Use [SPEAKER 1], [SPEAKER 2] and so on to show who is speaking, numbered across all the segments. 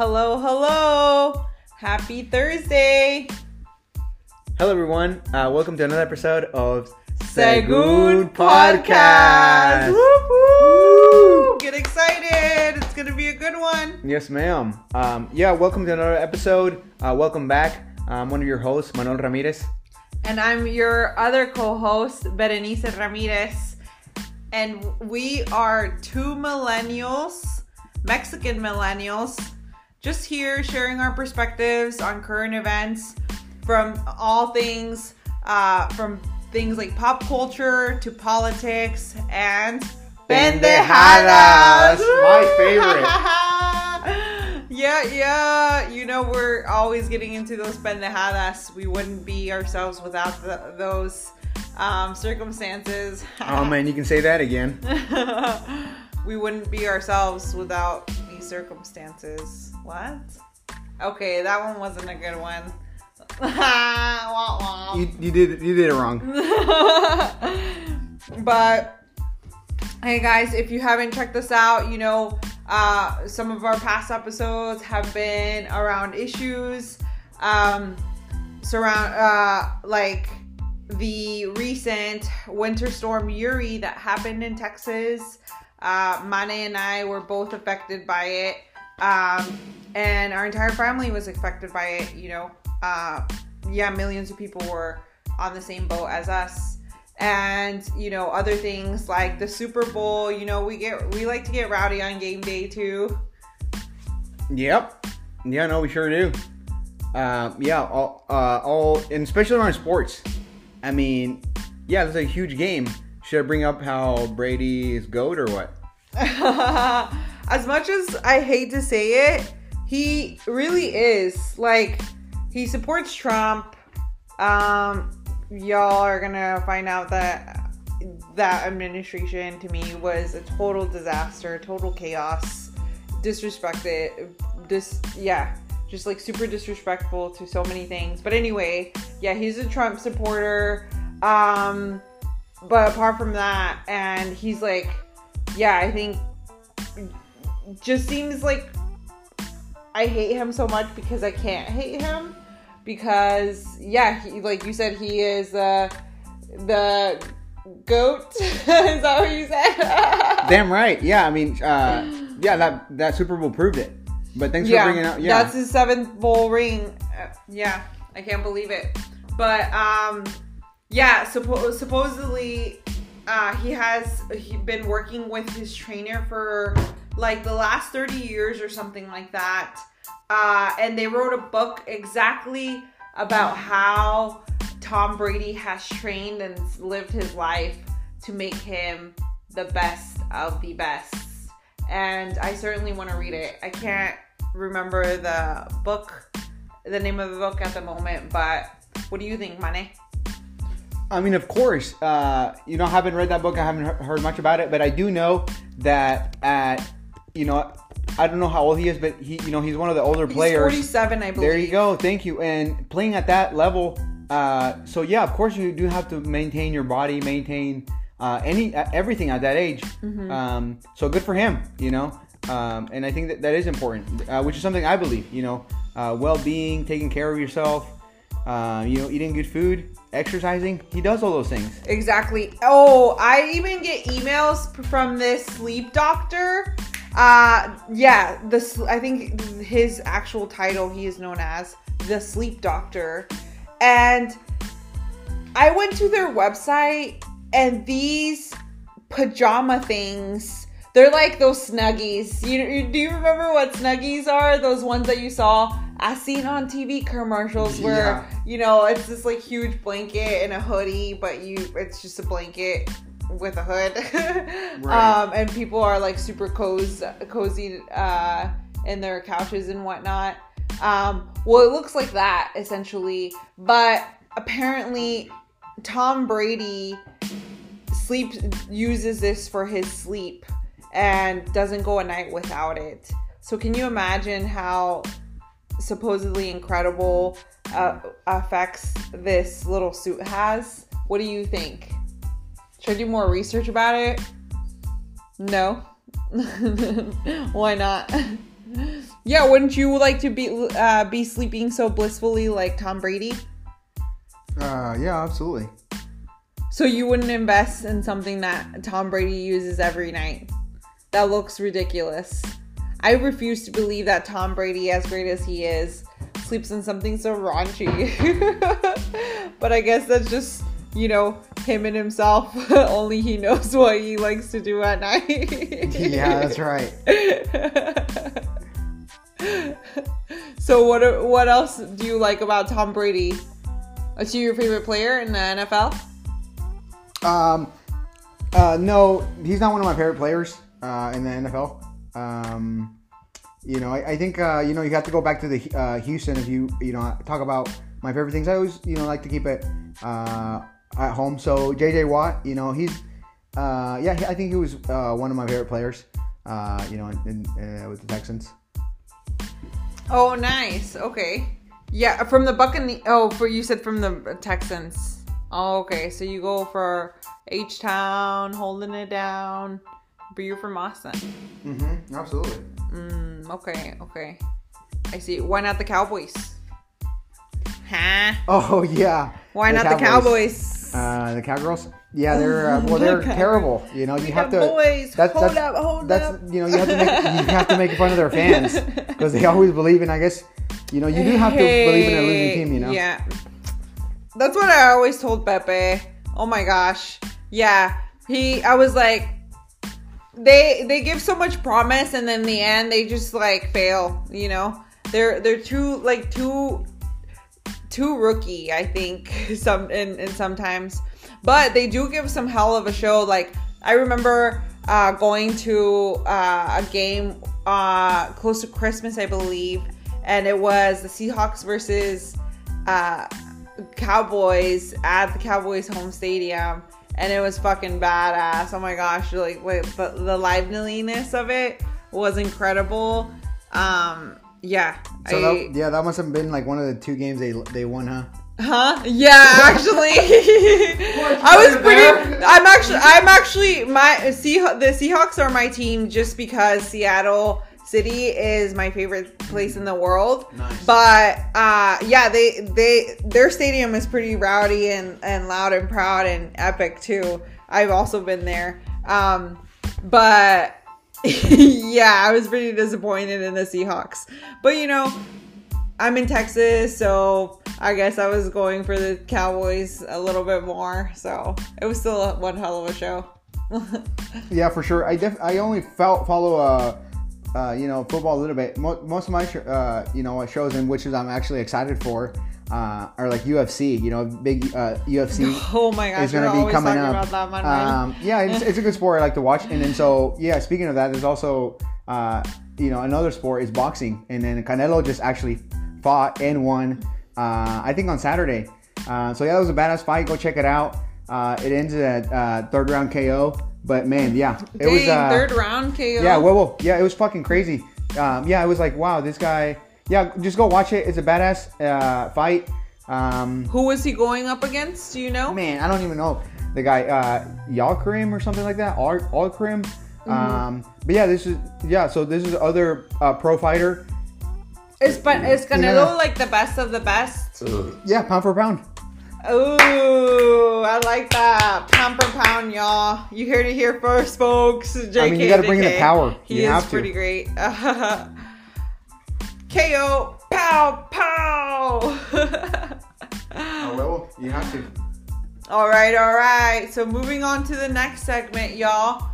[SPEAKER 1] Hello, hello. Happy Thursday.
[SPEAKER 2] Hello, everyone. Uh, welcome to another episode of
[SPEAKER 1] Segun Podcast. Woo, woo. Get excited. It's going to be a good one.
[SPEAKER 2] Yes, ma'am. Um, yeah, welcome to another episode. Uh, welcome back. I'm one of your hosts, Manuel Ramirez.
[SPEAKER 1] And I'm your other co host, Berenice Ramirez. And we are two millennials, Mexican millennials, just here sharing our perspectives on current events from all things, uh, from things like pop culture to politics and
[SPEAKER 2] pendejadas. My favorite.
[SPEAKER 1] yeah, yeah. You know, we're always getting into those pendejadas. We wouldn't be ourselves without the, those um, circumstances.
[SPEAKER 2] oh man, you can say that again.
[SPEAKER 1] we wouldn't be ourselves without circumstances. What? Okay, that one wasn't a good one.
[SPEAKER 2] you, you did you did it wrong.
[SPEAKER 1] but hey guys, if you haven't checked this out, you know uh, some of our past episodes have been around issues um, surround uh, like the recent winter storm Uri that happened in Texas. Uh, Mane and I were both affected by it. Um, and our entire family was affected by it, you know. Uh, yeah, millions of people were on the same boat as us. And, you know, other things like the Super Bowl, you know, we get we like to get rowdy on game day too.
[SPEAKER 2] Yep. Yeah, no, we sure do. Uh, yeah, all, uh, all, and especially around sports. I mean, yeah, that's a huge game. Should I bring up how Brady is goat or what?
[SPEAKER 1] as much as I hate to say it, he really is. Like, he supports Trump. Um, y'all are gonna find out that that administration to me was a total disaster, total chaos, disrespected, dis yeah, just like super disrespectful to so many things. But anyway, yeah, he's a Trump supporter. Um, but apart from that, and he's like, yeah, I think just seems like I hate him so much because I can't hate him because yeah, he, like you said, he is uh, the goat. is that what you said?
[SPEAKER 2] Damn right. Yeah, I mean, uh, yeah, that that Super Bowl proved it. But thanks
[SPEAKER 1] yeah,
[SPEAKER 2] for bringing out. Yeah,
[SPEAKER 1] that's his seventh bowl ring. Uh, yeah, I can't believe it. But um, yeah, suppo- supposedly uh, he has he been working with his trainer for like the last 30 years or something like that. Uh, and they wrote a book exactly about how Tom Brady has trained and lived his life to make him the best of the best. And I certainly want to read it. I can't remember the book, the name of the book at the moment, but what do you think, Mane?
[SPEAKER 2] I mean, of course, uh, you know, I haven't read that book. I haven't heard much about it, but I do know that at, you know, I don't know how old he is, but he, you know, he's one of the older
[SPEAKER 1] He's
[SPEAKER 2] players.
[SPEAKER 1] 47, I believe.
[SPEAKER 2] There you go. Thank you. And playing at that level, uh, so yeah, of course, you do have to maintain your body, maintain uh, any uh, everything at that age.
[SPEAKER 1] Mm-hmm.
[SPEAKER 2] Um, so good for him, you know. Um, and I think that that is important, uh, which is something I believe. You know, uh, well-being, taking care of yourself, uh, you know, eating good food, exercising. He does all those things.
[SPEAKER 1] Exactly. Oh, I even get emails from this sleep doctor. Uh, yeah, this I think his actual title he is known as the sleep doctor, and I went to their website and these pajama things. They're like those snuggies. You, you do you remember what snuggies are? Those ones that you saw as seen on TV commercials where
[SPEAKER 2] Yeah.
[SPEAKER 1] you know it's this like huge blanket and a hoodie, but you it's just a blanket with a hood.
[SPEAKER 2] Right.
[SPEAKER 1] um, and people are like super cozy, cozy uh, in their couches and whatnot. Um, well, it looks like that essentially, but apparently Tom Brady sleep uses this for his sleep and doesn't go a night without it. So can you imagine how supposedly incredible uh, effects this little suit has? What do you think? Should I do more research about it? No. Why not? Yeah, wouldn't you like to be uh, be sleeping so blissfully like Tom Brady?
[SPEAKER 2] Uh, yeah, absolutely.
[SPEAKER 1] So you wouldn't invest in something that Tom Brady uses every night? That looks ridiculous. I refuse to believe that Tom Brady, as great as he is, sleeps in something so raunchy. but I guess that's just, you know, him and himself. Only he knows what he likes to do at night.
[SPEAKER 2] yeah, that's right.
[SPEAKER 1] so what what else do you like about Tom Brady? Is he your favorite player in the NFL?
[SPEAKER 2] Um, uh, no, he's not one of my favorite players uh, in the NFL. Um, you know, I, I think uh, you know you have to go back to the uh, Houston if you you know talk about my favorite things. I always you know like to keep it uh, at home. So JJ Watt, you know, he's uh, yeah, I think he was uh, one of my favorite players. Uh, you know, in, in, with the Texans.
[SPEAKER 1] Oh, nice. Okay. Yeah, from the Buccaneers. Oh, for you said from the Texans. Oh, okay. So you go for H Town, holding it down. But you're from Austin.
[SPEAKER 2] Mm-hmm. Absolutely.
[SPEAKER 1] Mm, okay. Okay. I see. Why not the Cowboys? Huh?
[SPEAKER 2] Oh yeah.
[SPEAKER 1] Why
[SPEAKER 2] The
[SPEAKER 1] not the Cowboys?
[SPEAKER 2] Uh, the Cowgirls. Yeah, they're uh, well, they're
[SPEAKER 1] Okay.
[SPEAKER 2] terrible. You know, you have to.
[SPEAKER 1] Boys,
[SPEAKER 2] that's-
[SPEAKER 1] hold
[SPEAKER 2] that's-
[SPEAKER 1] up, hold
[SPEAKER 2] that's
[SPEAKER 1] up.
[SPEAKER 2] you know you have to make you have to make fun of their fans because they always believe in. I guess you know you do have to believe in a losing team. You know.
[SPEAKER 1] Yeah. That's what I always told Pepe. Oh my gosh. Yeah. He I was like they they give so much promise and then the end they just like fail, you know? They're they're too like too too rookie, I think, some and, and sometimes. But they do give some hell of a show. Like I remember uh, going to uh, a game uh, close to Christmas, I believe, and it was the Seahawks versus uh, Cowboys at the Cowboys home stadium, and it was fucking badass. Oh my gosh, like wait, but the liveliness of it was incredible. Um, yeah,
[SPEAKER 2] So
[SPEAKER 1] I,
[SPEAKER 2] that, yeah, that must have been like one of the two games they they won, huh?
[SPEAKER 1] Huh? Yeah, actually, I was pretty. I'm actually, I'm actually my Sea the Seahawks are my team just because Seattle City is my favorite place in the world.
[SPEAKER 2] Nice.
[SPEAKER 1] But uh, yeah, they they their stadium is pretty rowdy and and loud and proud and epic too. I've also been there. Um, but yeah, I was pretty disappointed in the Seahawks. But you know, I'm in Texas, so I guess I was going for the Cowboys a little bit more. So it was still one hell of a show.
[SPEAKER 2] Yeah, for sure. I def- I only felt follow uh, uh you know football a little bit. Mo- most of my sh- uh you know shows in which is I'm actually excited for uh are like UFC. You know, big uh UFC.
[SPEAKER 1] oh my gosh,
[SPEAKER 2] is going to be coming up.
[SPEAKER 1] about that,
[SPEAKER 2] Um, yeah, it's, it's a good sport I like to watch. And then so yeah, speaking of that, there's also uh, you know another sport is boxing, and then Canelo just actually fought and won. Uh, I think on Saturday. Uh, so yeah, that was a badass fight. Go check it out. Uh, it ends at uh, third round KO. But man, yeah, it was
[SPEAKER 1] Dang,
[SPEAKER 2] uh,
[SPEAKER 1] third round KO.
[SPEAKER 2] yeah, whoa, whoa. Yeah, it was fucking crazy. Um, yeah, it was like, wow, this guy. Yeah, just go watch it. It's a badass uh, fight. Um,
[SPEAKER 1] Who was he going up against? Do you know?
[SPEAKER 2] man, I don't even know the guy, uh, Yalkarim or something like that. Al Alkarim.
[SPEAKER 1] Mm-hmm.
[SPEAKER 2] Um, but yeah, this is yeah. So this is other uh, pro fighter.
[SPEAKER 1] Is but is Canelo
[SPEAKER 2] Yeah.
[SPEAKER 1] like the best of the best?
[SPEAKER 2] Yeah, pound for pound.
[SPEAKER 1] Ooh, I like that. Pound for pound, y'all. You heard it here first, folks. JK,
[SPEAKER 2] mean, you gotta bring in the power.
[SPEAKER 1] He
[SPEAKER 2] You
[SPEAKER 1] is
[SPEAKER 2] have to.
[SPEAKER 1] pretty great. KO, pow, pow.
[SPEAKER 2] Oh well, you have to.
[SPEAKER 1] all right, all right. So moving on to the next segment, y'all.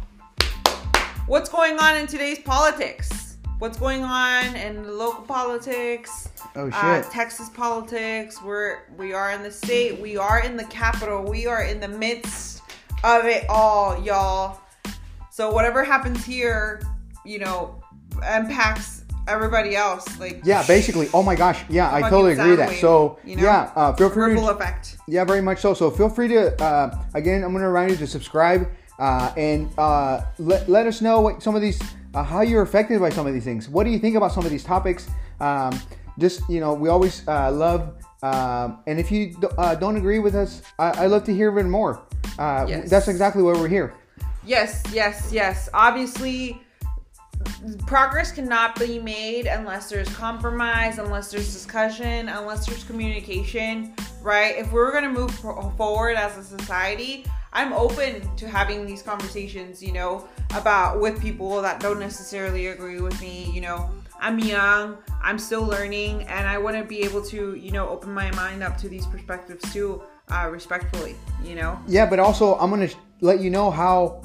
[SPEAKER 1] What's going on in today's politics? What's going on in local politics?
[SPEAKER 2] Oh shit.
[SPEAKER 1] uh, Texas politics. We're we are in the state. We are in the capital. We are in the midst of it all, y'all. So whatever happens here, you know, impacts everybody else. Like
[SPEAKER 2] yeah, basically. Oh my gosh. Yeah, I totally agree with that. So
[SPEAKER 1] you know?
[SPEAKER 2] yeah, uh, feel free.
[SPEAKER 1] ripple
[SPEAKER 2] To,
[SPEAKER 1] effect.
[SPEAKER 2] Yeah, very much so. So feel free to, uh, again, I'm going to remind you to subscribe uh, and uh, let, let us know what some of these, uh, how you're affected by some of these things. What do you think about some of these topics? Um, just, you know, we always uh, love, um, and if you uh, don't agree with us, I, I love to hear even more. Uh,
[SPEAKER 1] Yes.
[SPEAKER 2] That's exactly why we're here.
[SPEAKER 1] Yes, yes, yes. Obviously, progress cannot be made unless there's compromise, unless there's discussion, unless there's communication, right? If we're going to move forward as a society, I'm open to having these conversations, you know, about with people that don't necessarily agree with me, you know. I'm young, I'm still learning, and I want to be able to, you know, open my mind up to these perspectives too, uh, respectfully, you know.
[SPEAKER 2] Yeah, but also I'm gonna sh- let you know how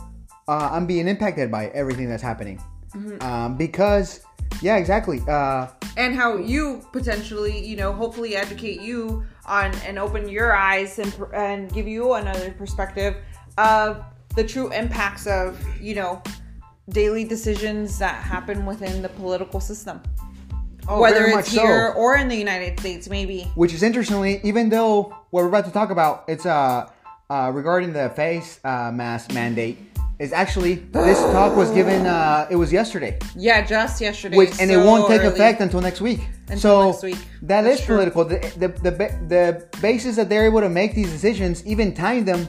[SPEAKER 2] uh, I'm being impacted by everything that's happening,
[SPEAKER 1] Mm-hmm.
[SPEAKER 2] um, because yeah, exactly. Uh,
[SPEAKER 1] and how you potentially, you know, hopefully educate you on and open your eyes and and give you another perspective of the true impacts of, you know, daily decisions that happen within the political system.
[SPEAKER 2] Oh,
[SPEAKER 1] Whether it's
[SPEAKER 2] so.
[SPEAKER 1] here or in the United States, maybe.
[SPEAKER 2] which is interestingly, even though what we're about to talk about, it's uh, uh regarding the face uh, mask mandate. Is actually this talk was given. Uh, it was yesterday,
[SPEAKER 1] Yeah, just yesterday.
[SPEAKER 2] which and it won't take
[SPEAKER 1] early.
[SPEAKER 2] effect until next week.
[SPEAKER 1] Until
[SPEAKER 2] so
[SPEAKER 1] next week.
[SPEAKER 2] that
[SPEAKER 1] That's
[SPEAKER 2] is political. The, the the the basis that they're able to make these decisions, even time them,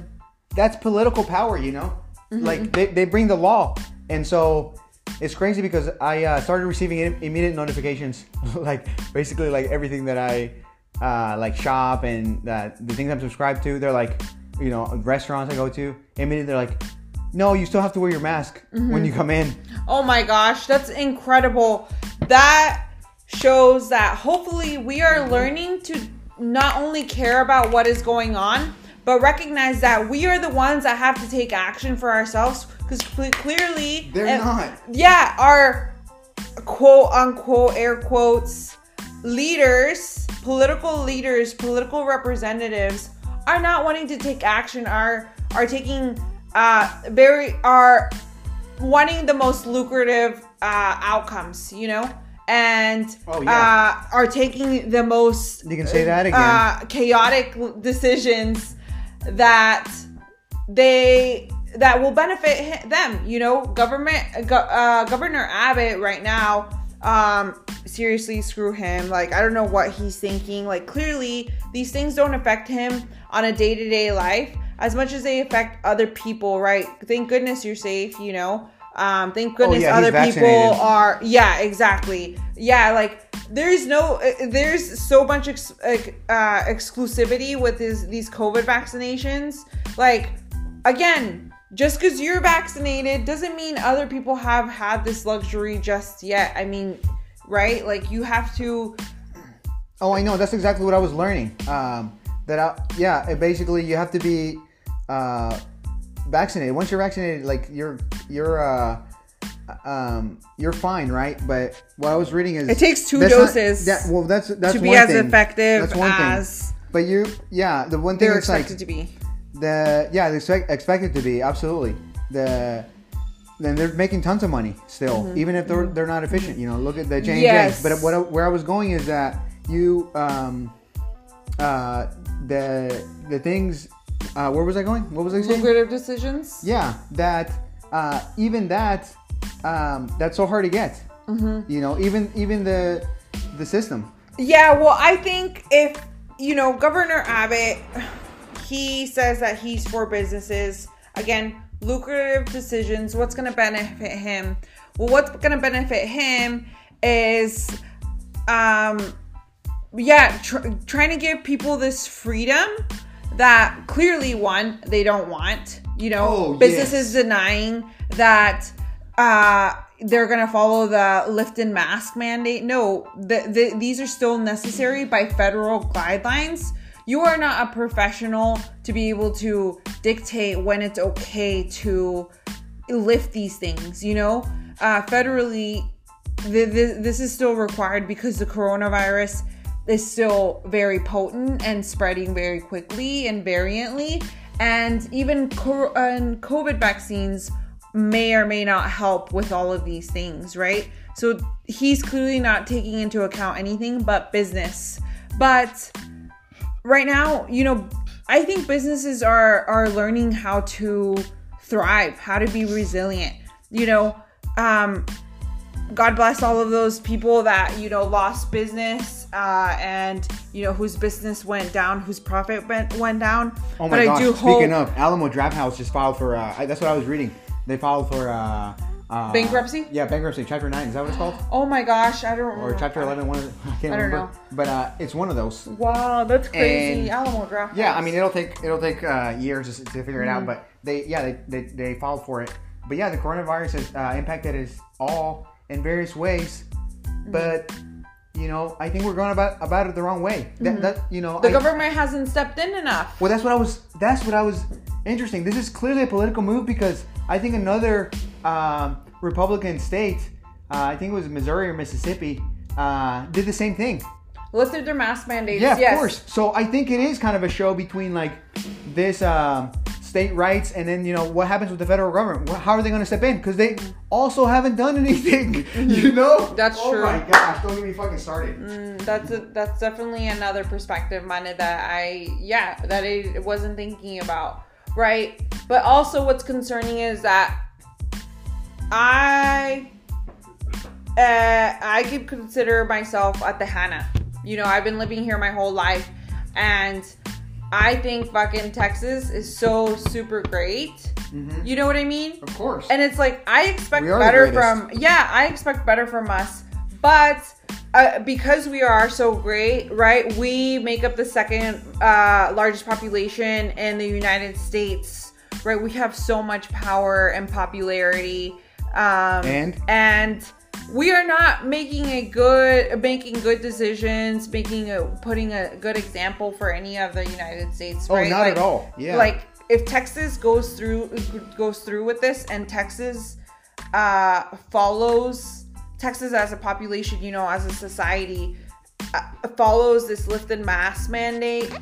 [SPEAKER 2] that's political power. You know,
[SPEAKER 1] Mm-hmm.
[SPEAKER 2] like they, they bring the law, and so it's crazy because I uh, started receiving immediate notifications, like basically like everything that I uh, like shop and that the things I'm subscribed to. They're like, you know, restaurants I go to. Immediately they're like, no, you still have to wear your mask
[SPEAKER 1] Mm-hmm.
[SPEAKER 2] when you come in.
[SPEAKER 1] Oh my gosh, that's incredible. That shows that hopefully we are learning to not only care about what is going on, but recognize that we are the ones that have to take action for ourselves because clearly
[SPEAKER 2] They're
[SPEAKER 1] and-
[SPEAKER 2] not.
[SPEAKER 1] Yeah, our quote unquote air quotes leaders, political leaders, political representatives are not wanting to take action, are are taking uh very are wanting the most lucrative uh outcomes, you know? And
[SPEAKER 2] Oh, yeah.
[SPEAKER 1] uh are taking the most
[SPEAKER 2] You can say that again.
[SPEAKER 1] uh, chaotic decisions that they that will benefit them you know government go, uh, governor abbott right now um seriously screw him like i don't know what he's thinking like clearly these things don't affect him on a day-to-day life as much as they affect other people right? Thank goodness you're safe you know? Um thank goodness
[SPEAKER 2] Oh, yeah,
[SPEAKER 1] other people are yeah exactly. Yeah like there's no uh, there's so much ex- like, uh, exclusivity with these covid vaccinations. Like again just because you're vaccinated doesn't mean other people have had this luxury just yet. I mean right? Like you have to
[SPEAKER 2] Oh, I know. That's exactly what I was learning. Um, that I, yeah, it basically you have to be uh, vaccinated. Once you're vaccinated, like you're you're uh, um, you're fine, right? But what I was reading is
[SPEAKER 1] It takes two
[SPEAKER 2] not-
[SPEAKER 1] doses
[SPEAKER 2] that, well, that's that's
[SPEAKER 1] to be as
[SPEAKER 2] thing.
[SPEAKER 1] effective
[SPEAKER 2] That's one thing.
[SPEAKER 1] as
[SPEAKER 2] But you, yeah, the one thing
[SPEAKER 1] they're
[SPEAKER 2] is like
[SPEAKER 1] expected to be
[SPEAKER 2] the yeah, they expect, expected to be absolutely the. Then they're making tons of money still, even if they're they're not efficient. You know, look at the J and
[SPEAKER 1] Mm-hmm.
[SPEAKER 2] But what I- where I was going is that you um uh the the things uh where was I going? What was I saying?
[SPEAKER 1] lucrative decisions
[SPEAKER 2] Yeah, that uh even that um that's so hard to get.
[SPEAKER 1] Mm-hmm.
[SPEAKER 2] You know, even even the the system.
[SPEAKER 1] Yeah, well, I think if you know Governor Abbott, he says that he's for businesses. Again, lucrative decisions. What's going to benefit him? Well, what's going to benefit him is, um, yeah, tr- trying to give people this freedom that clearly one they don't want. You know,
[SPEAKER 2] Oh,
[SPEAKER 1] businesses
[SPEAKER 2] yes.
[SPEAKER 1] denying that uh they're gonna follow the lift and mask mandate no the, the, these are still necessary by federal guidelines you are not a professional to be able to dictate when it's okay to lift these things you know uh federally th- th- this is still required because the coronavirus is still very potent and spreading very quickly and variantly. And even covid vaccines may or may not help with all of these things right? So he's clearly not taking into account anything but business. But right now you know i think businesses are are learning how to thrive how to be resilient. You know um God bless all of those people that you know lost business uh, and you know whose business went down, whose profit went went down.
[SPEAKER 2] Oh my
[SPEAKER 1] but
[SPEAKER 2] gosh!
[SPEAKER 1] I do
[SPEAKER 2] Speaking
[SPEAKER 1] hope
[SPEAKER 2] of Alamo Drafthouse, just filed for. Uh, I- that's what I was reading. They filed for uh, Uh,
[SPEAKER 1] Bankruptcy?
[SPEAKER 2] Yeah, bankruptcy. Chapter nine. Is that what it's called?
[SPEAKER 1] Oh my gosh, I don't remember.
[SPEAKER 2] Or chapter eleven? One of the, I can't
[SPEAKER 1] I don't
[SPEAKER 2] remember. But uh, it's one of those.
[SPEAKER 1] Wow, that's crazy.
[SPEAKER 2] And-
[SPEAKER 1] Alamo Draft.
[SPEAKER 2] Yeah, I mean it'll take it'll take uh, years to, to figure it
[SPEAKER 1] Mm-hmm.
[SPEAKER 2] out, but they yeah they, they they filed for it. But yeah, the coronavirus has uh, impacted us all in various ways.
[SPEAKER 1] Mm-hmm.
[SPEAKER 2] But you know, I think we're going about about it the wrong way. That, that you know,
[SPEAKER 1] Mm-hmm. the
[SPEAKER 2] I-
[SPEAKER 1] government hasn't stepped in enough.
[SPEAKER 2] well, that's what I was. That's what I was interesting. This is clearly a political move because I think another um, Republican state, uh, I think it was Missouri or Mississippi, uh, did the same thing.
[SPEAKER 1] Lifted their mask mandates.
[SPEAKER 2] Yeah, of
[SPEAKER 1] yes.
[SPEAKER 2] course. So I think it is kind of a show between like this um, state rights and then you know what happens with the federal government. How are they going to step in? Because they also haven't done anything. You know?
[SPEAKER 1] Mm-hmm. That's
[SPEAKER 2] oh
[SPEAKER 1] true.
[SPEAKER 2] Oh my gosh! Don't get me fucking started.
[SPEAKER 1] Mm, that's a, that's definitely another perspective, Mana, that I yeah that I wasn't thinking about, right? But also, what's concerning is that I uh, I could consider myself at the Hannah. You know, I've been living here my whole life, and I think fucking Texas is so super great. You know what I mean?
[SPEAKER 2] Of course.
[SPEAKER 1] And it's like I expect
[SPEAKER 2] We are the
[SPEAKER 1] better from yeah, I expect better from us, but uh, because we are so great, right? We make up the second uh, largest population in the United States, right? We have so much power and popularity, um,
[SPEAKER 2] And?
[SPEAKER 1] and we are not making a good making good decisions, making a putting a good example for any of the United States.
[SPEAKER 2] Oh,
[SPEAKER 1] right?
[SPEAKER 2] not
[SPEAKER 1] Like-
[SPEAKER 2] at all. Yeah.
[SPEAKER 1] like if Texas goes through goes through with this and Texas uh, follows Texas as a population, you know, as a society uh, follows this lifted mask mandate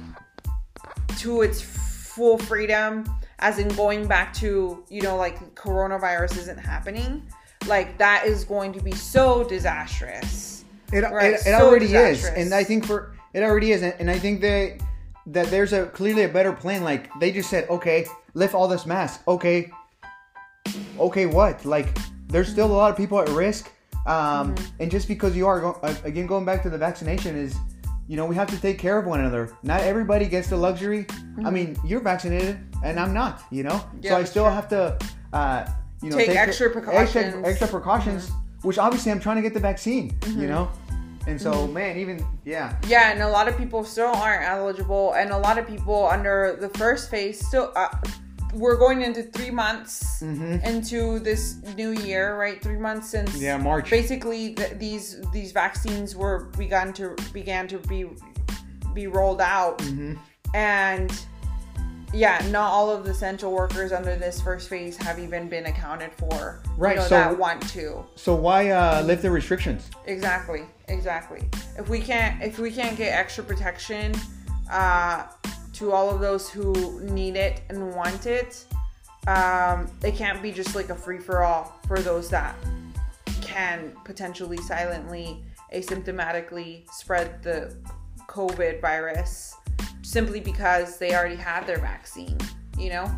[SPEAKER 1] to its full freedom, as in going back to you know like coronavirus isn't happening, like that is going to be so disastrous.
[SPEAKER 2] It,
[SPEAKER 1] Right,
[SPEAKER 2] it, it
[SPEAKER 1] so
[SPEAKER 2] already is, and I think for it already is, and, and I think that that there's a clearly a better plan. Like they just said, okay, lift all this mask. Okay, okay, what? Like there's still a lot of people at risk, um,
[SPEAKER 1] Mm-hmm.
[SPEAKER 2] and just because you are go- again going back to the vaccination is, you know, we have to take care of one another. Not everybody gets the luxury. I mean, you're vaccinated, and I'm not. You know,
[SPEAKER 1] Mm-hmm. Yeah,
[SPEAKER 2] so I still
[SPEAKER 1] true.
[SPEAKER 2] have to, uh, you know,
[SPEAKER 1] Take
[SPEAKER 2] care-
[SPEAKER 1] extra
[SPEAKER 2] Extra,
[SPEAKER 1] precautions. Mm-hmm.
[SPEAKER 2] extra precautions, which obviously I'm trying to get the vaccine. You know. And so,
[SPEAKER 1] Mm-hmm.
[SPEAKER 2] man, even yeah,
[SPEAKER 1] Yeah, and a lot of people still aren't eligible, and a lot of people under the first phase still. Uh, we're going into three months into this new year, right? Three months since
[SPEAKER 2] Yeah, March.
[SPEAKER 1] Basically, th- these these vaccines were begun to began to be be rolled out,
[SPEAKER 2] Mm-hmm.
[SPEAKER 1] and yeah, not all of the essential workers under this first phase have even been accounted for.
[SPEAKER 2] Right,
[SPEAKER 1] you know,
[SPEAKER 2] so-
[SPEAKER 1] that want to.
[SPEAKER 2] So why uh, lift the restrictions?
[SPEAKER 1] Exactly, exactly. If we can't, if we can't get extra protection uh, to all of those who need it and want it, um, it can't be just like a free for all for those that can potentially silently, asymptomatically spread the COVID virus simply because they already had their vaccine. You know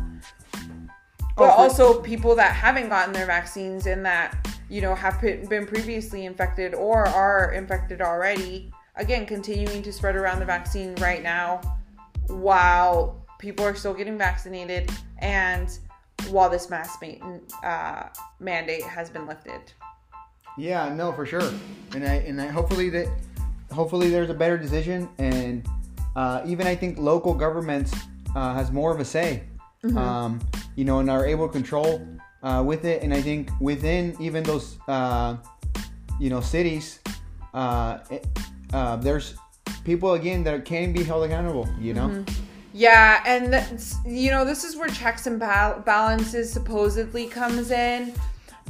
[SPEAKER 1] but
[SPEAKER 2] Oh,
[SPEAKER 1] also people that haven't gotten their vaccines and that you know have been previously infected or are infected already again continuing to spread around the vaccine right now while people are still getting vaccinated and while this mask ma- uh, mandate has been lifted
[SPEAKER 2] Yeah, no, for sure. And I and I, hopefully that hopefully there's a better decision, and uh, even I think local governments uh, has more of a say. Um, you know, and are able to control uh, with it. And I think within even those uh, you know cities, uh, it- uh, there's people again that can be held accountable. You know.
[SPEAKER 1] Yeah, and that's, you know this is where checks and bal- balances supposedly comes in,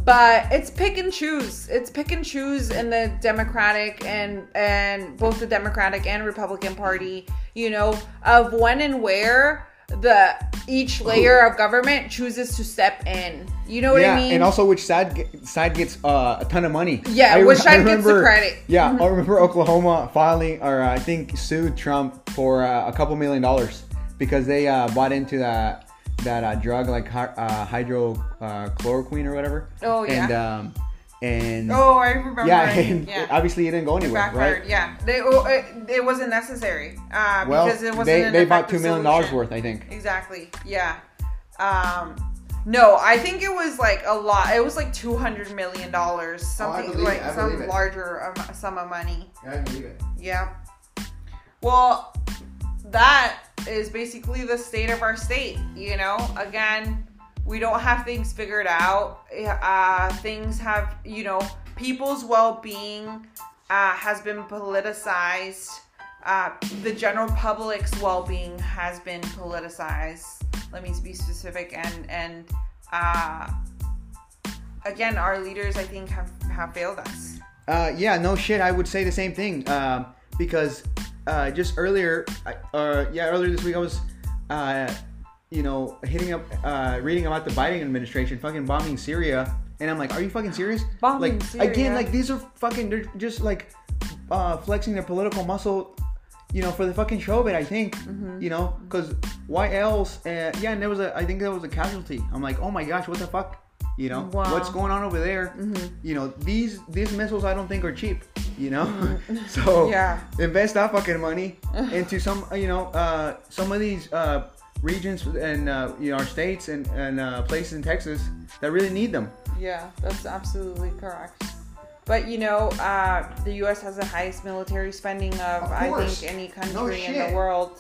[SPEAKER 1] but it's pick and choose. It's pick and choose in the Democratic and and both the Democratic and Republican Party. You know of when and where the each layer of government chooses to step in. You know what
[SPEAKER 2] yeah,
[SPEAKER 1] I mean?
[SPEAKER 2] and also which side side gets uh, a ton of money.
[SPEAKER 1] Yeah,
[SPEAKER 2] I
[SPEAKER 1] which
[SPEAKER 2] I
[SPEAKER 1] side gets the
[SPEAKER 2] remember-
[SPEAKER 1] credit. Mm-hmm.
[SPEAKER 2] Yeah, I remember Oklahoma filing, or I think sued Trump for uh, a couple million dollars because they uh, bought into that that uh, drug like uh, hydrochloroquine or whatever.
[SPEAKER 1] Oh, yeah.
[SPEAKER 2] And um, and
[SPEAKER 1] oh, I remember.
[SPEAKER 2] yeah, and
[SPEAKER 1] yeah.
[SPEAKER 2] obviously it didn't go anywhere,
[SPEAKER 1] Backfired,
[SPEAKER 2] right?
[SPEAKER 1] yeah. They, oh, it, it wasn't necessary uh,
[SPEAKER 2] Well,
[SPEAKER 1] because it wasn't
[SPEAKER 2] they they bought two million dollars worth, I think.
[SPEAKER 1] Exactly. Yeah. Um, No, I think it was like a lot. It was like two hundred million dollars, something
[SPEAKER 2] believe it,
[SPEAKER 1] like
[SPEAKER 2] I
[SPEAKER 1] some larger um, sum of money.
[SPEAKER 2] Yeah, I believe it.
[SPEAKER 1] Yeah. Well, that is basically the state of our state. You know, again, we don't have things figured out. Uh, things have, you know, people's well being uh, has been politicized. Uh, the general public's well being has been politicized. Let me be specific and and uh, again, our leaders I think have have failed us.
[SPEAKER 2] Uh, yeah, no shit. I would say the same thing um, because uh, just earlier, uh, yeah, earlier this week I was, uh, you know, hitting up, uh, reading about the Biden administration fucking bombing Syria, and I'm like, are you fucking serious?
[SPEAKER 1] Bombing
[SPEAKER 2] like
[SPEAKER 1] Syria?
[SPEAKER 2] again, like these are fucking, they're just like uh, flexing their political muscle. You know, for the fucking show of it, I think.
[SPEAKER 1] Mm-hmm.
[SPEAKER 2] You know, because why else? Uh, yeah, and there was a, I think there was a casualty. I'm like, oh my gosh, what the fuck? You know,
[SPEAKER 1] Wow. Mm-hmm.
[SPEAKER 2] what's going on over there? You know, these these missiles I don't think are cheap. You know, so
[SPEAKER 1] Mm-hmm. Yeah.
[SPEAKER 2] invest that fucking money into some, you know, uh, some of these uh, regions and uh, you know our states and and uh, places in Texas that really need them.
[SPEAKER 1] Yeah, that's absolutely correct. But you know, uh, the U.S. has the highest military spending of,
[SPEAKER 2] Of
[SPEAKER 1] I think any
[SPEAKER 2] No
[SPEAKER 1] country in the world.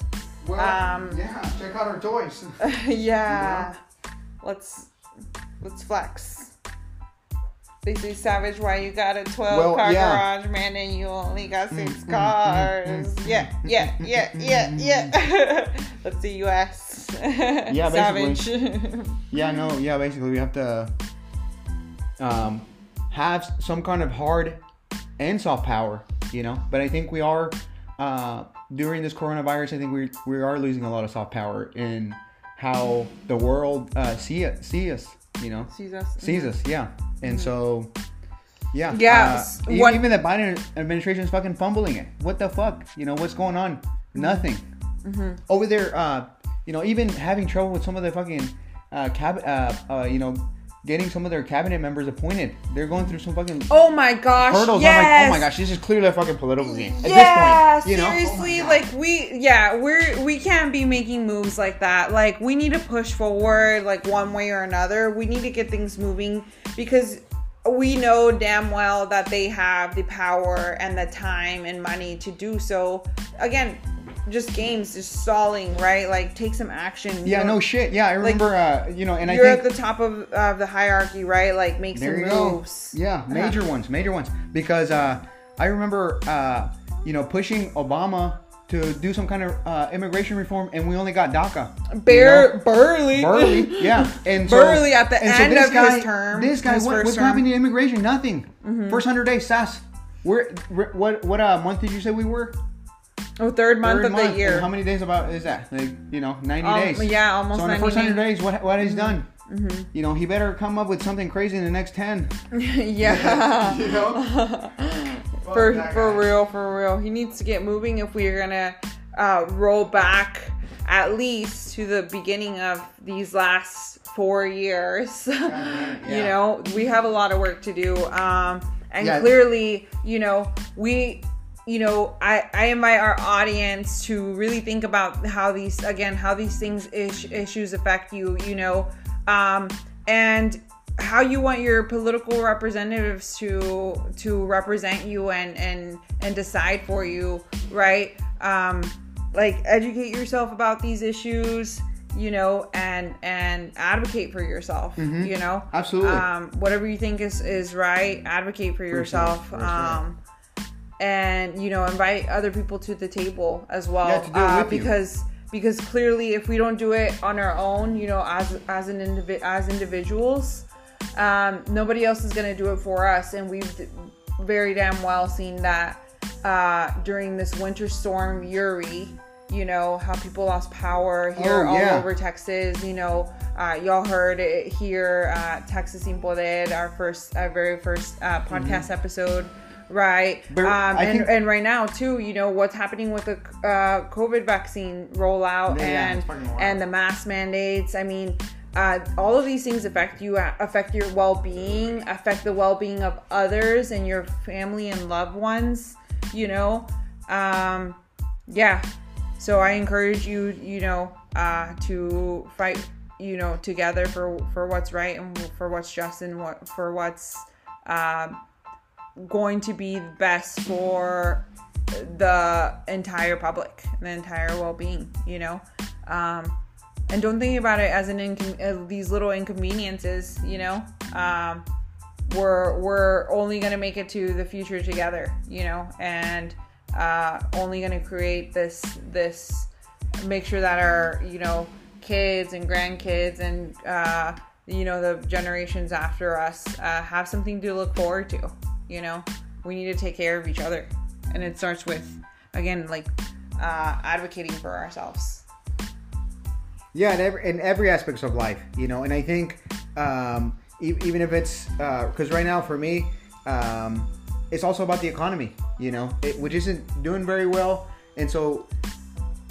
[SPEAKER 2] Well,
[SPEAKER 1] Um,
[SPEAKER 2] yeah, check out our toys.
[SPEAKER 1] yeah, let's let's flex. Say, "Savage, why you got a twelve
[SPEAKER 2] Well,
[SPEAKER 1] car
[SPEAKER 2] yeah.
[SPEAKER 1] garage, man, and you only got six
[SPEAKER 2] mm,
[SPEAKER 1] cars?" Yeah, yeah, yeah, yeah, yeah. Let's the U.S.
[SPEAKER 2] Yeah,
[SPEAKER 1] Savage.
[SPEAKER 2] Yeah, no, yeah, basically we have to um, have some kind of hard and soft power, you know. But I think we are uh, during this coronavirus. I think we we are losing a lot of soft power in how the world uh, see it, see us, you know,
[SPEAKER 1] Sees us.
[SPEAKER 2] sees us. Yeah, and so. Yeah.
[SPEAKER 1] Yeah.
[SPEAKER 2] Uh,
[SPEAKER 1] what-
[SPEAKER 2] even the Biden administration is fucking fumbling it. What the fuck? You know what's going on? Nothing. Over there, uh, you know, even having trouble with some of the fucking uh, cab, uh, uh, you know, getting some of their cabinet members appointed. They're going through some fucking
[SPEAKER 1] Oh my gosh!
[SPEAKER 2] hurdles.
[SPEAKER 1] Yes.
[SPEAKER 2] I'm like, oh my gosh, this is clearly a fucking political game at
[SPEAKER 1] yeah,
[SPEAKER 2] this point. You know, oh
[SPEAKER 1] seriously,
[SPEAKER 2] Oh
[SPEAKER 1] like we, yeah, we're we can't be making moves like that. Like we need to push forward, like one way or another. We need to get things moving because we know damn well that they have the power and the time and money to do so. Again, just games, just stalling, right? Like take some action.
[SPEAKER 2] Yeah, no shit. Yeah, I remember. uh, you know, and I
[SPEAKER 1] You're at the top of, of the hierarchy, right? Like make some
[SPEAKER 2] you go.
[SPEAKER 1] moves.
[SPEAKER 2] Yeah, major ones, major ones. Because uh, I remember, uh, you know, pushing Obama to do some kind of uh, immigration reform, and we only got DACA. you
[SPEAKER 1] Bare,
[SPEAKER 2] know?
[SPEAKER 1] Burley.
[SPEAKER 2] Burley, yeah, and so,
[SPEAKER 1] Burley at the
[SPEAKER 2] so
[SPEAKER 1] end
[SPEAKER 2] this
[SPEAKER 1] of
[SPEAKER 2] guy,
[SPEAKER 1] his term,
[SPEAKER 2] This guy, what, what's
[SPEAKER 1] term. Mm-hmm.
[SPEAKER 2] happening to immigration? Nothing. First hundred days, SAS. We're, we're what what uh, month did you say we were?
[SPEAKER 1] Oh, third month
[SPEAKER 2] Third
[SPEAKER 1] of the year.
[SPEAKER 2] And how many days about is that? Like you know, ninety
[SPEAKER 1] Um,
[SPEAKER 2] days.
[SPEAKER 1] yeah, almost
[SPEAKER 2] So in the first hundred
[SPEAKER 1] days.
[SPEAKER 2] what what
[SPEAKER 1] Mm-hmm.
[SPEAKER 2] he's done? You know, he better come up with something crazy in the next ten.
[SPEAKER 1] yeah.
[SPEAKER 2] You know.
[SPEAKER 1] for for real, for real. He needs to get moving if we're gonna uh, roll back at least to the beginning of these last four years. you know, we have a lot of work to do. Um, and
[SPEAKER 2] Yeah.
[SPEAKER 1] clearly, you know, we you know, I, I invite our audience to really think about how these again how these things is, issues affect you, you know, um, and how you want your political representatives to to represent you and and and decide for you, right? Um, like educate yourself about these issues, you know, and and advocate for yourself, you know.
[SPEAKER 2] Absolutely.
[SPEAKER 1] Um, whatever you think is is right, advocate for
[SPEAKER 2] yourself,
[SPEAKER 1] yourself.
[SPEAKER 2] for yourself.
[SPEAKER 1] Um, and you know invite other people to the table as well
[SPEAKER 2] Yeah, to do it
[SPEAKER 1] uh,
[SPEAKER 2] with you.
[SPEAKER 1] because because clearly if we don't do it on our own you know as as an individ as individuals um, nobody else is going to do it for us. And we've d- very damn well seen that uh, during this winter storm Uri you know how people lost power here
[SPEAKER 2] Oh,
[SPEAKER 1] all over Texas you know uh, y'all heard it here uh, Texas Sin Poder our first our very first uh, podcast episode right.
[SPEAKER 2] But
[SPEAKER 1] um, and,
[SPEAKER 2] think-
[SPEAKER 1] and right now too you know what's happening with the uh, covid vaccine rollout
[SPEAKER 2] Yeah,
[SPEAKER 1] and and the mask mandates i mean uh, all of these things affect you uh, affect your well-being affect the well-being of others and your family and loved ones you know? Um, yeah. So i encourage you you know uh, to fight you know together for for what's right and for what's just and what for what's um, going to be best for the entire public and the entire well-being you know? Um, and don't think about it as an incon- as these little inconveniences you know? Um, we're we're only to make it to the future together you know? And uh, only to create this this make sure that our you know kids and grandkids and uh, you know the generations after us uh, have something to look forward to you know? We need to take care of each other. And it starts with again like uh, advocating for ourselves.
[SPEAKER 2] Yeah, in every, in every aspects of life, you know, and I think um, e- even if it's because right now for me, um, it's also about the economy, you know, it, which isn't doing very well, and so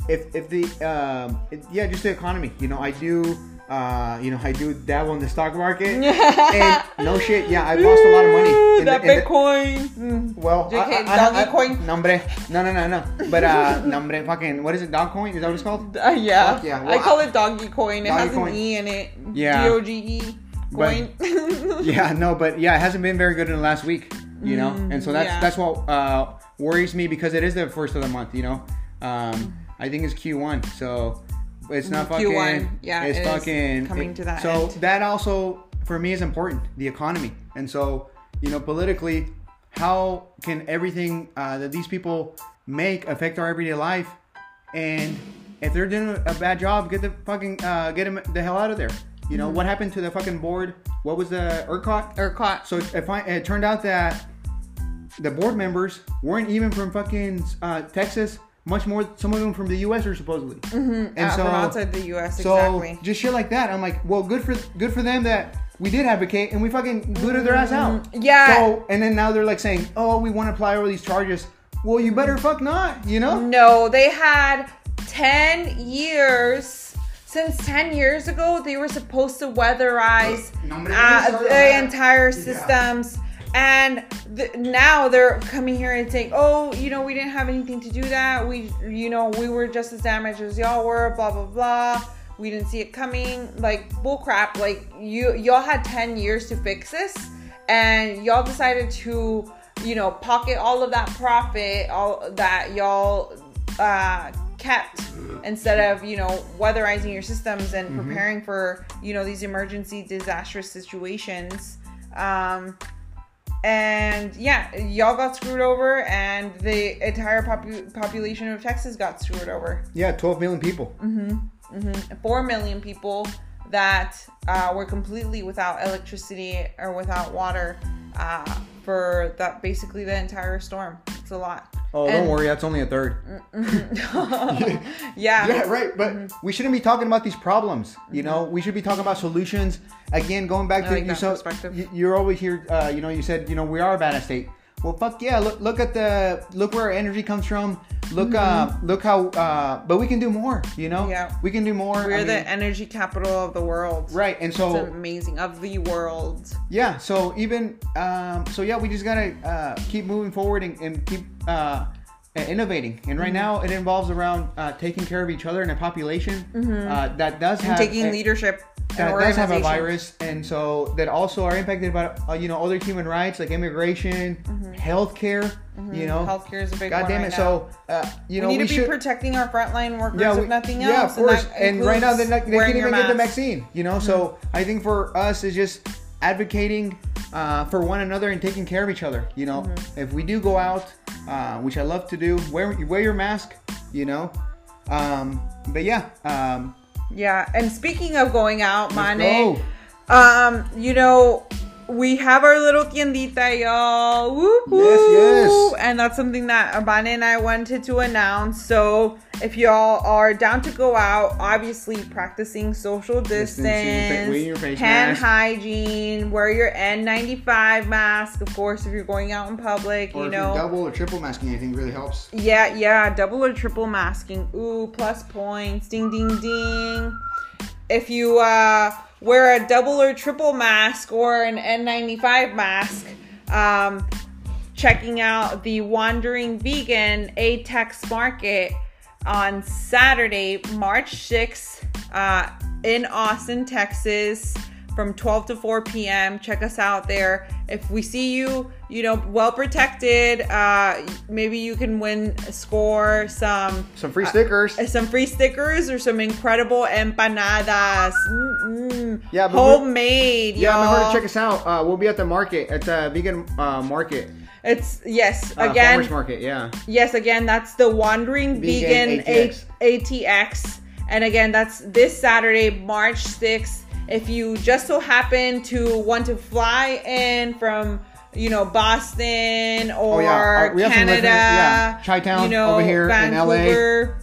[SPEAKER 2] if if the um, yeah, just the economy, you know, I do. Uh, you know, I do dabble in the stock market, and no shit, yeah, I've lost a lot of money. in
[SPEAKER 1] that
[SPEAKER 2] the- in the-
[SPEAKER 1] bitcoin Mm.
[SPEAKER 2] well,
[SPEAKER 1] JK, doggy coin?
[SPEAKER 2] No, hombre. no, no, no, no. But uh, no, hombre, fucking, what is it? Dog coin? Is that what it's called?
[SPEAKER 1] Uh, yeah,
[SPEAKER 2] Fuck yeah.
[SPEAKER 1] I call it doggy coin. It
[SPEAKER 2] Doggy
[SPEAKER 1] has
[SPEAKER 2] coin.
[SPEAKER 1] an e in it.
[SPEAKER 2] Yeah.
[SPEAKER 1] D O G E coin.
[SPEAKER 2] Yeah, no, but yeah, it hasn't been very good in the last week, you know, and so that's
[SPEAKER 1] yeah.
[SPEAKER 2] that's what uh, worries me because it is the first of the month, you know. Um, I think it's Q1, so it's not fucking.
[SPEAKER 1] Q1, yeah,
[SPEAKER 2] it's
[SPEAKER 1] it
[SPEAKER 2] fucking
[SPEAKER 1] coming to that
[SPEAKER 2] So
[SPEAKER 1] end.
[SPEAKER 2] that also for me is important, the economy, and so you know, politically, how can everything uh, that these people make affect our everyday life? And if they're doing a bad job, get the fucking uh, get them the hell out of there. You know
[SPEAKER 1] Mm-hmm.
[SPEAKER 2] what happened to the fucking board? What was the ERCOT?
[SPEAKER 1] ERCOT.
[SPEAKER 2] So it, fi- it turned out that the board members weren't even from fucking uh, Texas. Much more, some of them from the U.S. are supposedly. Mm-hmm. And
[SPEAKER 1] Uh,
[SPEAKER 2] so,
[SPEAKER 1] from outside the U.S.
[SPEAKER 2] so
[SPEAKER 1] exactly.
[SPEAKER 2] just shit like that. I'm like, well, good for good for them that we did advocate and we fucking booted their ass out.
[SPEAKER 1] Mm-hmm. Yeah.
[SPEAKER 2] So and then now they're like saying, oh, we want to apply all these charges. Well, you better fuck not. You know.
[SPEAKER 1] No, they had 10 years. Since 10 years ago, they were supposed to weatherize
[SPEAKER 2] No, but it
[SPEAKER 1] uh, the
[SPEAKER 2] like that.
[SPEAKER 1] entire
[SPEAKER 2] Yeah.
[SPEAKER 1] And now they're coming here and saying, oh, you know, we didn't have anything to do that. We, you know, we were just as damaged as y'all were, blah, blah, blah. We didn't see it coming. Like, bullcrap. Like, you, y'all had 10 years to fix this. And y'all decided to, you know, pocket all of that profit, all that y'all uh, kept instead of you know weatherizing your systems and preparing for you know these emergency disastrous situations um and yeah y'all got screwed over and the entire popu- population of texas got screwed over.
[SPEAKER 2] Yeah, 12 million people.
[SPEAKER 1] four million people that uh, were completely without electricity or without water uh, for that basically the entire storm a lot
[SPEAKER 2] Oh,
[SPEAKER 1] And-
[SPEAKER 2] don't worry, that's only a third.
[SPEAKER 1] yeah
[SPEAKER 2] Yeah, right. But
[SPEAKER 1] Mm-hmm.
[SPEAKER 2] we shouldn't be talking about these problems. You know, we should be talking about solutions. Again, going back
[SPEAKER 1] I
[SPEAKER 2] to
[SPEAKER 1] like
[SPEAKER 2] you, so you're always here. Uh, you know, you said you know we are a bad state. Well, fuck yeah. Look, look at the look where our energy comes from. Look, uh, look how. Uh, but we can do more. You know,
[SPEAKER 1] Mm-hmm. Yeah.
[SPEAKER 2] we can do more.
[SPEAKER 1] We're
[SPEAKER 2] I
[SPEAKER 1] the
[SPEAKER 2] mean,
[SPEAKER 1] energy capital of the world.
[SPEAKER 2] right. And
[SPEAKER 1] It's
[SPEAKER 2] so
[SPEAKER 1] amazing of the world.
[SPEAKER 2] yeah. So even um, so, yeah, we just gotta uh, keep moving forward and, and keep. Uh, uh, innovating and
[SPEAKER 1] Mm-hmm.
[SPEAKER 2] right now it involves around uh, taking care of each other in a population uh, that does
[SPEAKER 1] Mm-hmm. And
[SPEAKER 2] have
[SPEAKER 1] taking
[SPEAKER 2] a-
[SPEAKER 1] leadership.
[SPEAKER 2] That does have a virus, and so that also are impacted by uh, you know other human rights like immigration, healthcare. You know,
[SPEAKER 1] Mm-hmm. Healthcare is a big
[SPEAKER 2] God damn
[SPEAKER 1] right
[SPEAKER 2] it! So uh, you know,
[SPEAKER 1] we
[SPEAKER 2] know
[SPEAKER 1] need
[SPEAKER 2] we
[SPEAKER 1] to be
[SPEAKER 2] should.
[SPEAKER 1] protecting our frontline workers,
[SPEAKER 2] yeah,
[SPEAKER 1] if
[SPEAKER 2] we-
[SPEAKER 1] nothing
[SPEAKER 2] yeah, of course.
[SPEAKER 1] that
[SPEAKER 2] And, right now, they're not, they can't even
[SPEAKER 1] your
[SPEAKER 2] get the.
[SPEAKER 1] Mm-hmm.
[SPEAKER 2] vaccine. You know, so I think for us is just advocating uh, for one another and taking care of each other. You know,
[SPEAKER 1] Mm-hmm.
[SPEAKER 2] if we do go out, uh, which I love to do, wear wear your mask. You know, um, but yeah, um,
[SPEAKER 1] Yeah, and speaking of going out,
[SPEAKER 2] let's
[SPEAKER 1] Mane,
[SPEAKER 2] go.
[SPEAKER 1] um, you know, we have our little tiendita, y'all. Woo
[SPEAKER 2] Yes, yes.
[SPEAKER 1] And that's something that Mane and I wanted to announce. So if y'all are down to go out, obviously practicing social
[SPEAKER 2] Distancing,
[SPEAKER 1] distance,
[SPEAKER 2] wearing your face
[SPEAKER 1] hand
[SPEAKER 2] mask.
[SPEAKER 1] hygiene, wear your N95 mask, of course, if you're going out in public,
[SPEAKER 2] Or
[SPEAKER 1] you know.
[SPEAKER 2] double or triple masking, I think really helps.
[SPEAKER 1] Yeah, yeah, double or triple masking. Ooh, plus points. Ding, ding, ding. If you uh, wear a double or triple mask or an N95 mask, um, checking out the Wandering Vegan ATX Market on Saturday, March 6th. Uh, in Austin, Texas from 12 to 4 p.m. Check us out there. If we see you, you know, well protected, uh, maybe you can win, score some
[SPEAKER 2] Some free stickers.
[SPEAKER 1] uh, some free stickers or some incredible empanadas. Mm-mm.
[SPEAKER 2] Yeah,
[SPEAKER 1] homemade.
[SPEAKER 2] yeah,
[SPEAKER 1] y'all.
[SPEAKER 2] remember to check us out. Uh, we'll be at the market. At the vegan uh, market.
[SPEAKER 1] It's yes,
[SPEAKER 2] Uh,
[SPEAKER 1] again,
[SPEAKER 2] farmers market. Yeah.
[SPEAKER 1] Yes, again, that's the Wandering
[SPEAKER 2] Vegan
[SPEAKER 1] Vegan,
[SPEAKER 2] ATX.
[SPEAKER 1] A- ATX. And again, that's this Saturday, March 6th. If you just so happen to want to fly in from, you know, Boston or
[SPEAKER 2] Oh, yeah. Uh,
[SPEAKER 1] Canada,
[SPEAKER 2] yeah. Chi-town
[SPEAKER 1] you know,
[SPEAKER 2] over here in LA.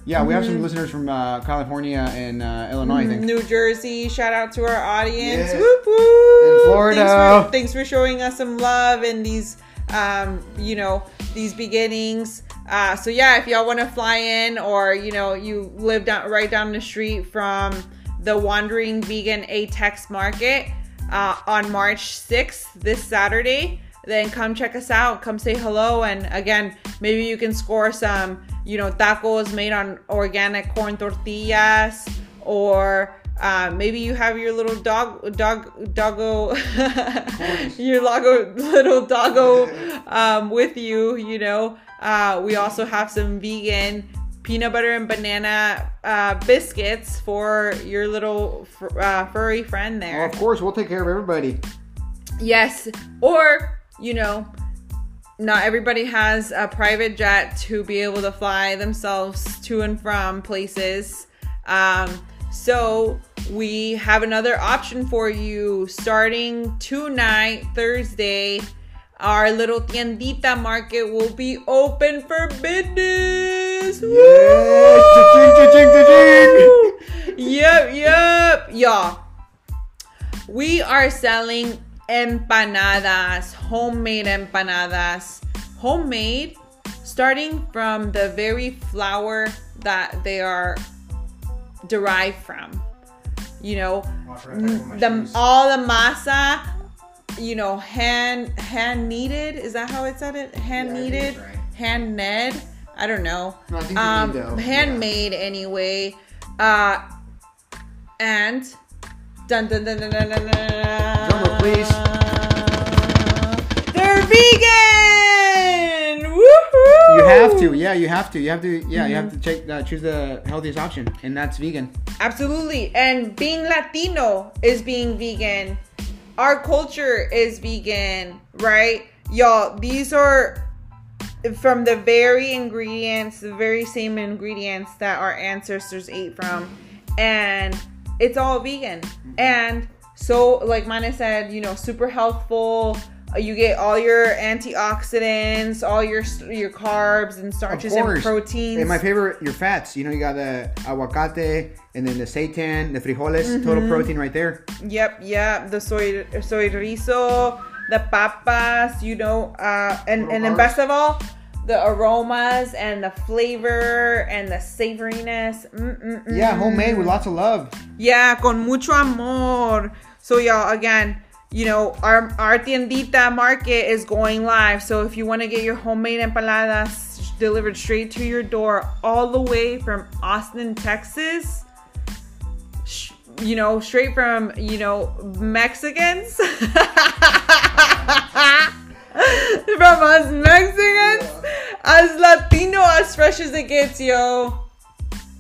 [SPEAKER 2] Yeah, we have
[SPEAKER 1] Mm-hmm.
[SPEAKER 2] some listeners from uh, California and uh, Illinois. I think.
[SPEAKER 1] New Jersey. Shout out to our audience.
[SPEAKER 2] Yeah.
[SPEAKER 1] Whoop, whoop.
[SPEAKER 2] In Florida.
[SPEAKER 1] Thanks for, thanks for showing us some love in these, um, you know, these beginnings. Uh, so yeah, if y'all want to fly in, or you know, you live down right down the street from the Wandering Vegan ATX Market uh, on March 6th, this Saturday, then come check us out. Come say hello, and again, maybe you can score some, you know, tacos made on organic corn tortillas, or uh, maybe you have your little dog, dog, doggo, your logo, little doggo um, with you. You know, uh, we also have some vegan peanut butter and banana uh, biscuits for your little uh, furry friend there.
[SPEAKER 2] of course, we'll take care of everybody.
[SPEAKER 1] Yes, or you know, not everybody has a private jet to be able to fly themselves to and from places. Um, so we have another option for you starting tonight, Thursday. Our little tiendita market will be open for business.
[SPEAKER 2] Yeah, cha-ching, cha-ching, cha-ching.
[SPEAKER 1] Yep, yep, y'all. We are selling empanadas, homemade empanadas, homemade, starting from the very flour that they are derived from. You know, the all the masa, you know, hand hand kneaded. Is that how it said it? Hand
[SPEAKER 2] Yeah,
[SPEAKER 1] kneaded,
[SPEAKER 2] right.
[SPEAKER 1] hand kned. I don't know.
[SPEAKER 2] No, I
[SPEAKER 1] um,
[SPEAKER 2] need,
[SPEAKER 1] handmade anyway. Uh, and dun dun dun dun dun dun dun.
[SPEAKER 2] Drum roll, please.
[SPEAKER 1] They're vegan. Woohoo!
[SPEAKER 2] You have to, yeah, you have to, you have to, yeah, you have to check, uh, choose the healthiest option, and that's vegan.
[SPEAKER 1] Absolutely. And being Latino is being vegan. Our culture is vegan, right? Y'all, these are from the very ingredients, the very same ingredients that our ancestors ate from. And it's all vegan. And so, like Mana said, you know, super healthful. You get all your antioxidants, all your your carbs and starches and proteins.
[SPEAKER 2] And my favorite, your fats. You know, you got the aguacate, and then the seitan, the frijoles, total protein right there.
[SPEAKER 1] Yep, yep. The soy soy rizo, the papas, you know, uh, and
[SPEAKER 2] Little
[SPEAKER 1] and then best of all, the aromas and the flavor and the savoriness. Mm-mm-mm.
[SPEAKER 2] Yeah, homemade with lots of love.
[SPEAKER 1] Yeah, con mucho amor. So y'all, again, you know, our our tiendita market is going live. So if you want to get your homemade empanadas delivered straight to your door, all the way from Austin, Texas, you know, straight from you know Mexicans. from us Mexicans, as Latino as fresh as it gets, yo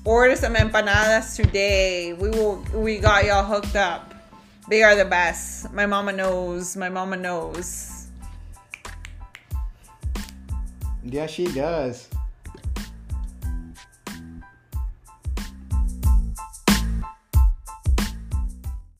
[SPEAKER 1] order some empanadas today. We will we got y'all hooked up. They are the best. My mama knows. My mama knows.
[SPEAKER 2] Yeah, she does.